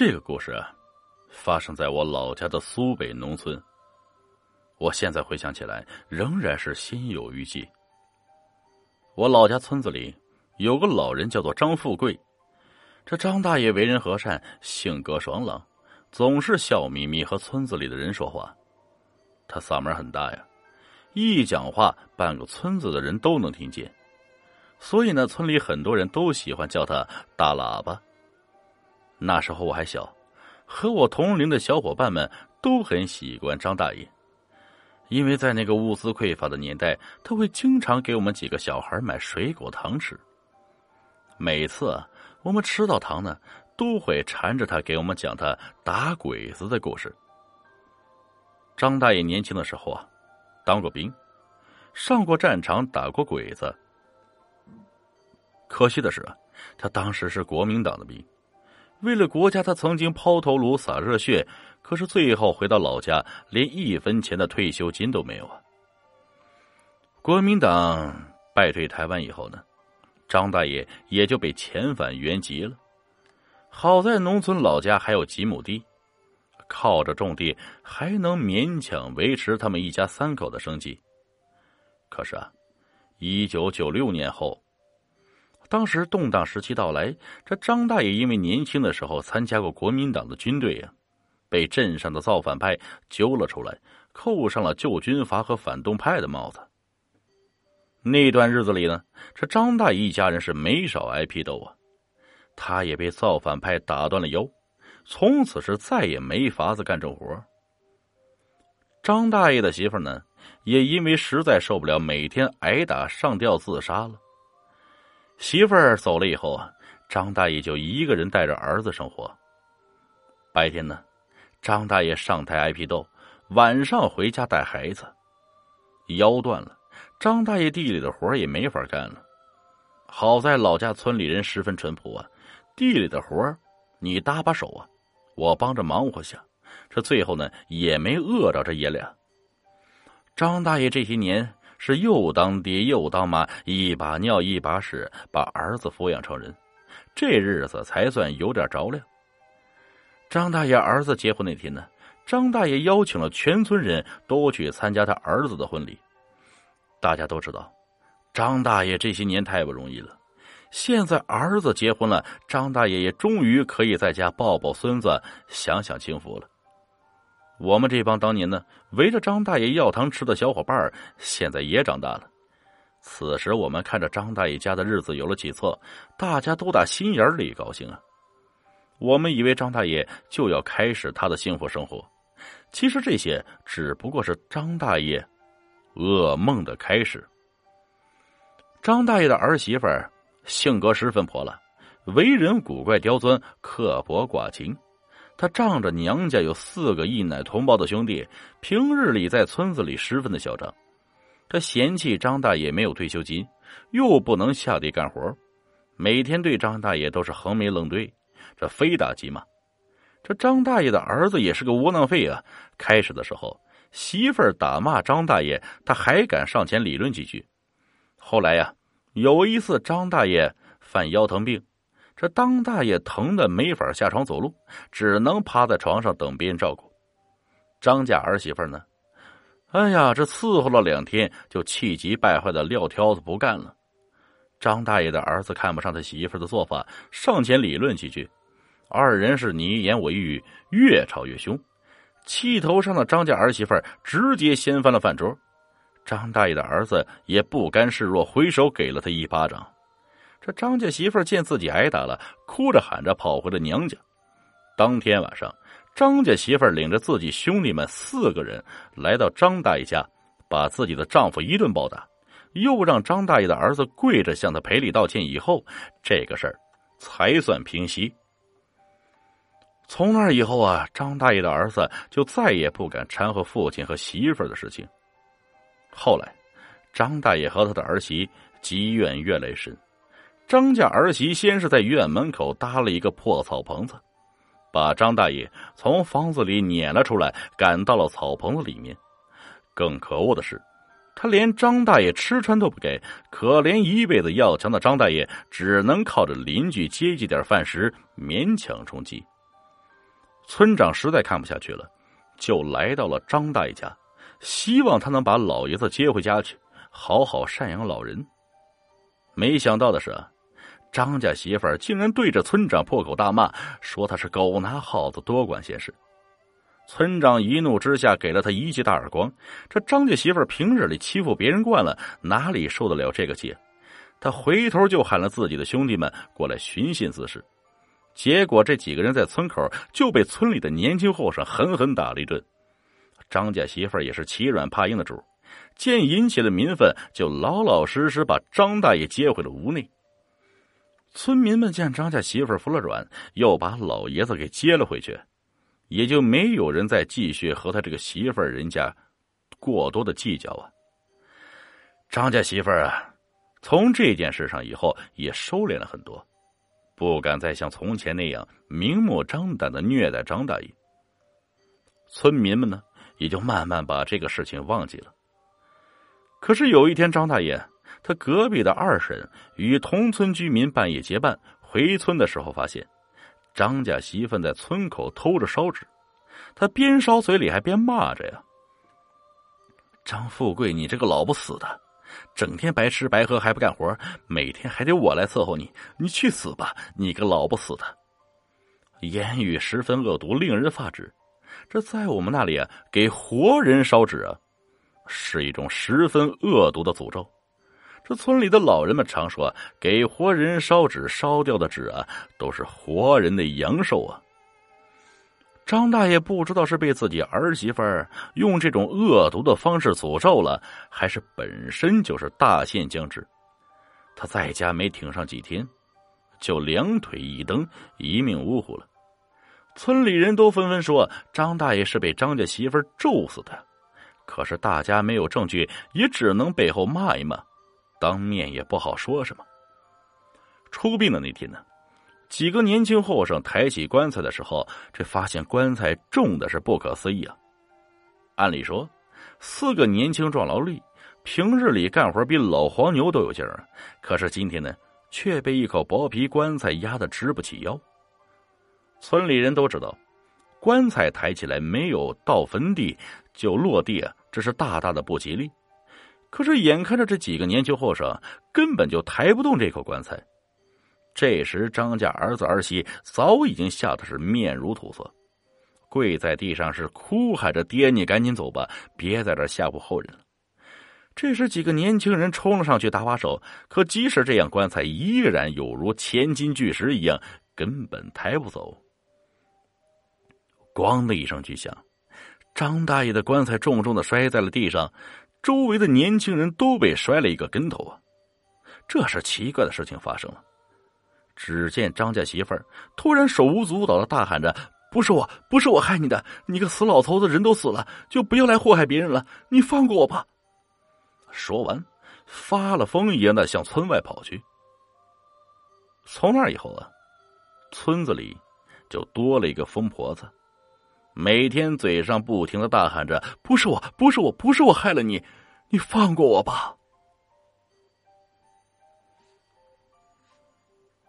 这个故事啊，发生在我老家的苏北农村。我现在回想起来，仍然是心有余悸。我老家村子里有个老人，叫做张富贵。这张大爷为人和善，性格爽朗，总是笑眯眯和村子里的人说话。他嗓门很大呀，一讲话，半个村子的人都能听见。所以呢，村里很多人都喜欢叫他大喇叭。那时候我还小，和我同龄的小伙伴们都很喜欢张大爷，因为在那个物资匮乏的年代，他会经常给我们几个小孩买水果糖吃。每次我们吃到糖呢，都会缠着他给我们讲他打鬼子的故事。张大爷年轻的时候啊，当过兵，上过战场，打过鬼子。可惜的是啊，他当时是国民党的兵。为了国家，他曾经抛头颅洒热血，可是最后回到老家，连一分钱的退休金都没有啊！国民党败退台湾以后呢，张大爷也就被遣返原籍了。好在农村老家还有几亩地，靠着种地还能勉强维持他们一家三口的生计。可是啊，一九九六年后。当时动荡时期到来，这张大爷因为年轻的时候参加过国民党的军队呀，被镇上的造反派揪了出来，扣上了旧军阀和反动派的帽子。那段日子里呢，这张大爷一家人是没少挨批斗啊，他也被造反派打断了腰，从此是再也没法子干重活。张大爷的媳妇呢，也因为实在受不了每天挨打上吊自杀了。媳妇儿走了以后啊，张大爷就一个人带着儿子生活。白天呢，张大爷上台挨批斗；晚上回家带孩子。腰断了，张大爷地里的活也没法干了。好在老家村里人十分淳朴啊，地里的活你搭把手啊，我帮着忙活下。这最后呢，也没饿着这爷俩。张大爷这些年。是又当爹又当妈，一把尿一把屎，把儿子抚养成人，这日子才算有点着亮。张大爷儿子结婚那天呢，张大爷邀请了全村人都去参加他儿子的婚礼。大家都知道，张大爷这些年太不容易了，现在儿子结婚了，张大爷也终于可以在家抱抱孙子，享享清福了。我们这帮当年呢围着张大爷要糖吃的小伙伴现在也长大了。此时我们看着张大爷家的日子有了起色，大家都打心眼里高兴啊。我们以为张大爷就要开始他的幸福生活，其实这些只不过是张大爷噩梦的开始。张大爷的儿媳妇性格十分泼辣，为人古怪刁钻，刻薄寡情。他仗着娘家有四个一奶同胞的兄弟，平日里在村子里十分的嚣张。他嫌弃张大爷没有退休金，又不能下地干活，每天对张大爷都是横眉冷对，这非打即骂。这张大爷的儿子也是个窝囊废啊！开始的时候，媳妇儿打骂张大爷，他还敢上前理论几句。后来呀，有一次张大爷犯腰疼病。这当大爷疼的没法下床走路，只能趴在床上等别人照顾。张家儿媳妇呢？哎呀，这伺候了两天，就气急败坏的撂挑子不干了。张大爷的儿子看不上他媳妇的做法，上前理论几句，二人是你一言我一语，越吵越凶。气头上的张家儿媳妇直接掀翻了饭桌，张大爷的儿子也不甘示弱，回手给了他一巴掌。这张家媳妇见自己挨打了，哭着喊着跑回了娘家。当天晚上，张家媳妇领着自己兄弟们四个人来到张大爷家，把自己的丈夫一顿暴打，又让张大爷的儿子跪着向他赔礼道歉。以后，这个事儿才算平息。从那以后啊，张大爷的儿子就再也不敢掺和父亲和媳妇的事情。后来，张大爷和他的儿媳积怨越来越深。张家儿媳先是在院门口搭了一个破草棚子，把张大爷从房子里撵了出来，赶到了草棚子里面。更可恶的是，他连张大爷吃穿都不给，可怜一辈子要强的张大爷只能靠着邻居接济点饭食，勉强充饥。村长实在看不下去了，就来到了张大爷家，希望他能把老爷子接回家去，好好赡养老人。没想到的是，张家媳妇儿竟然对着村长破口大骂，说他是狗拿耗子，多管闲事。村长一怒之下给了他一记大耳光。这张家媳妇儿平日里欺负别人惯了，哪里受得了这个气？他回头就喊了自己的兄弟们过来寻衅滋事。结果这几个人在村口就被村里的年轻后生狠狠打了一顿。张家媳妇儿也是欺软怕硬的主，见引起了民愤，就老老实实把张大爷接回了屋内。村民们见张家媳妇服了软，又把老爷子给接了回去。也就没有人再继续和他这个媳妇人家过多的计较啊。张家媳妇啊，从这件事上以后也收敛了很多，不敢再像从前那样明目张胆的虐待张大爷。村民们呢，也就慢慢把这个事情忘记了。可是有一天，张大爷他隔壁的二婶与同村居民半夜结伴回村的时候，发现。张家媳妇在村口偷着烧纸，他边烧嘴里还边骂着呀：“张富贵，你这个老不死的，整天白吃白喝还不干活，每天还得我来伺候你，你去死吧！你个老不死的！”言语十分恶毒，令人发指。这在我们那里啊，给活人烧纸啊，是一种十分恶毒的诅咒。这村里的老人们常说：“给活人烧纸，烧掉的纸啊，都是活人的阳寿啊。”张大爷不知道是被自己儿媳妇用这种恶毒的方式诅咒了，还是本身就是大限将至。他在家没挺上几天，就两腿一蹬，一命呜呼了。村里人都纷纷说张大爷是被张家媳妇咒死的，可是大家没有证据，也只能背后骂一骂。当面也不好说什么。出殡的那天呢，几个年轻后生抬起棺材的时候，这发现棺材重的是不可思议啊！按理说，四个年轻壮劳力，平日里干活比老黄牛都有劲儿，可是今天呢，却被一口薄皮棺材压得直不起腰。村里人都知道，棺材抬起来没有到坟地就落地啊，这是大大的不吉利。可是，眼看着这几个年轻后生根本就抬不动这口棺材，这时张家儿子儿媳早已经吓得是面如土色，跪在地上是哭喊着：“爹，你赶紧走吧，别在这吓唬后人了。”这时，几个年轻人冲了上去搭把手，可即使这样，棺材依然有如千斤巨石一样，根本抬不走。咣的一声巨响，张大爷的棺材重重的摔在了地上。周围的年轻人都被摔了一个跟头啊！这是奇怪的事情发生了。只见张家媳妇儿突然手舞足蹈的大喊着：“不是我，不是我害你的！你个死老头子，人都死了，就不要来祸害别人了！你放过我吧！”说完，发了疯一样的向村外跑去。从那以后啊，村子里就多了一个疯婆子。每天嘴上不停的大喊着：“不是我，不是我，不是我害了你，你放过我吧。”